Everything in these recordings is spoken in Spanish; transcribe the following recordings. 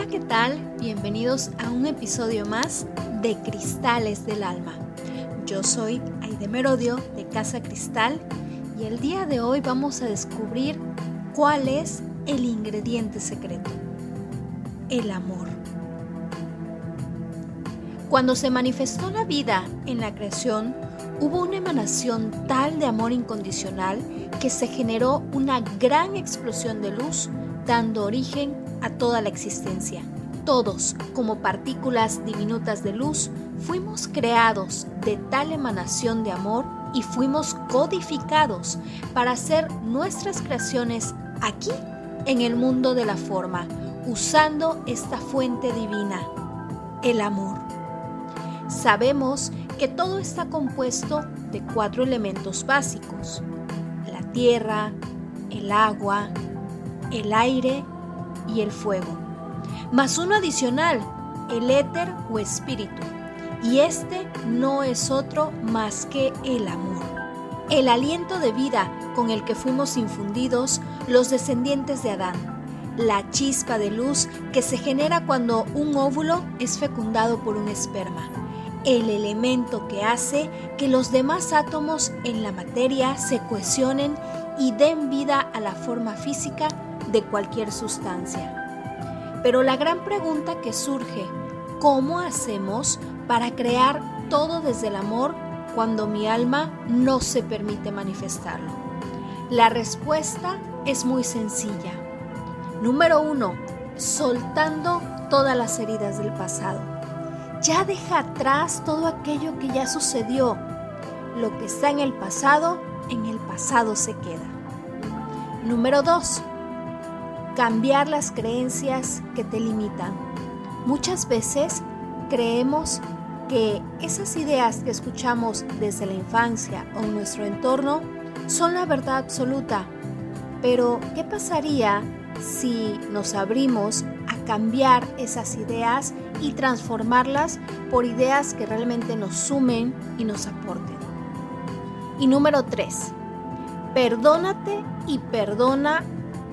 Hola, ¿qué tal? Bienvenidos a un episodio más de Cristales del Alma. Yo soy Aide Merodio de Casa Cristal y el día de hoy vamos a descubrir cuál es el ingrediente secreto, el amor. Cuando se manifestó la vida en la creación, hubo una emanación tal de amor incondicional que se generó una gran explosión de luz dando origen a toda la existencia. Todos, como partículas diminutas de luz, fuimos creados de tal emanación de amor y fuimos codificados para hacer nuestras creaciones aquí en el mundo de la forma, usando esta fuente divina, el amor. Sabemos que todo está compuesto de cuatro elementos básicos, la tierra, el agua, el aire y el fuego, más uno adicional, el éter o espíritu, y este no es otro más que el amor, el aliento de vida con el que fuimos infundidos los descendientes de Adán, la chispa de luz que se genera cuando un óvulo es fecundado por un esperma, el elemento que hace que los demás átomos en la materia se cohesionen y den vida a la forma física de cualquier sustancia. Pero la gran pregunta que surge, ¿cómo hacemos para crear todo desde el amor cuando mi alma no se permite manifestarlo? La respuesta es muy sencilla. Número uno, soltando todas las heridas del pasado. Ya deja atrás todo aquello que ya sucedió. Lo que está en el pasado, en el pasado se queda. Número dos, cambiar las creencias que te limitan. Muchas veces creemos que esas ideas que escuchamos desde la infancia o en nuestro entorno son la verdad absoluta. Pero, ¿qué pasaría si nos abrimos a cambiar esas ideas y transformarlas por ideas que realmente nos sumen y nos aporten? Y número 3. Perdónate y perdona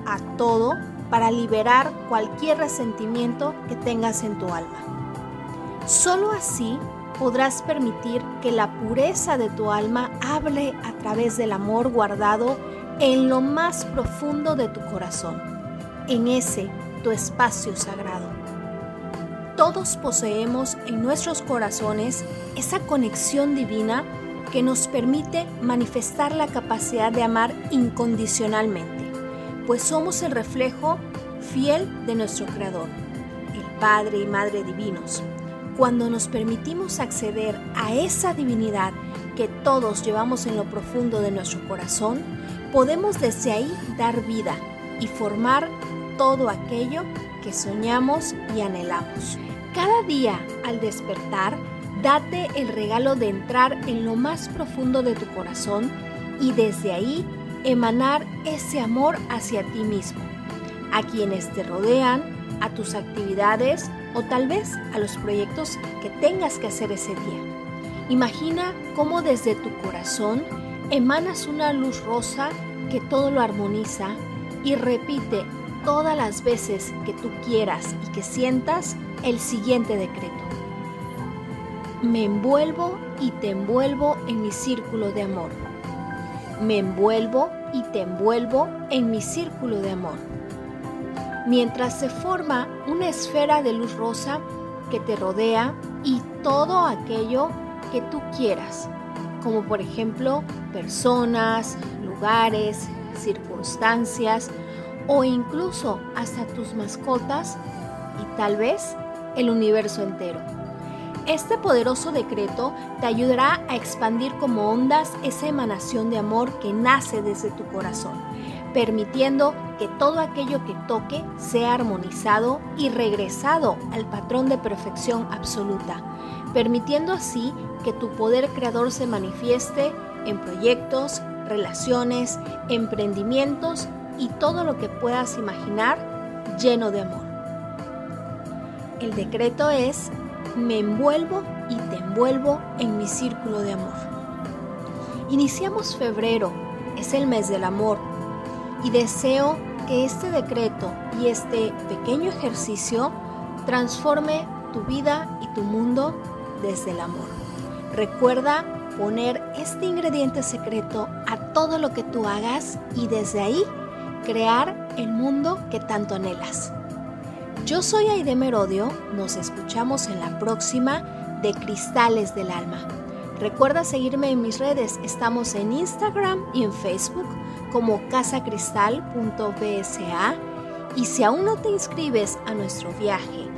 a todo para liberar cualquier resentimiento que tengas en tu alma. Solo así podrás permitir que la pureza de tu alma hable a través del amor guardado en lo más profundo de tu corazón, en ese tu espacio sagrado. Todos poseemos en nuestros corazones esa conexión divina que nos permite manifestar la capacidad de amar incondicionalmente pues somos el reflejo fiel de nuestro Creador, el Padre y Madre divinos. Cuando nos permitimos acceder a esa divinidad que todos llevamos en lo profundo de nuestro corazón, podemos desde ahí dar vida y formar todo aquello que soñamos y anhelamos. Cada día al despertar, date el regalo de entrar en lo más profundo de tu corazón y desde ahí emanar ese amor hacia ti mismo, a quienes te rodean, a tus actividades o tal vez a los proyectos que tengas que hacer ese día. Imagina cómo desde tu corazón emanas una luz rosa que todo lo armoniza y repite todas las veces que tú quieras y que sientas el siguiente decreto. Me envuelvo y te envuelvo en mi círculo de amor me envuelvo y te envuelvo en mi círculo de amor. Mientras se forma una esfera de luz rosa que te rodea y todo aquello que tú quieras, como por ejemplo personas, lugares, circunstancias o incluso hasta tus mascotas y tal vez el universo entero. Este poderoso decreto te ayudará a expandir como ondas esa emanación de amor que nace desde tu corazón, permitiendo que todo aquello que toque sea armonizado y regresado al patrón de perfección absoluta, permitiendo así que tu poder creador se manifieste en proyectos, relaciones, emprendimientos y todo lo que puedas imaginar lleno de amor. El decreto es me envuelvo y te envuelvo en mi círculo de amor. Iniciamos febrero, es el mes del amor, y deseo que este decreto y este pequeño ejercicio transforme tu vida y tu mundo desde el amor. Recuerda poner este ingrediente secreto a todo lo que tú hagas y desde ahí crear el mundo que tanto anhelas. Yo soy Aide Merodio, nos escuchamos en la próxima de Cristales del Alma. Recuerda seguirme en mis redes, estamos en Instagram y en Facebook como casacristal.bsa y si aún no te inscribes a nuestro viaje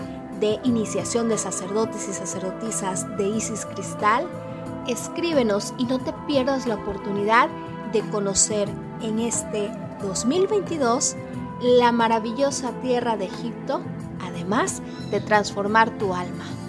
de iniciación de sacerdotes y sacerdotisas de Isis Cristal, escríbenos y no te pierdas la oportunidad de conocer en este 2022 la maravillosa tierra de Egipto, además de transformar tu alma.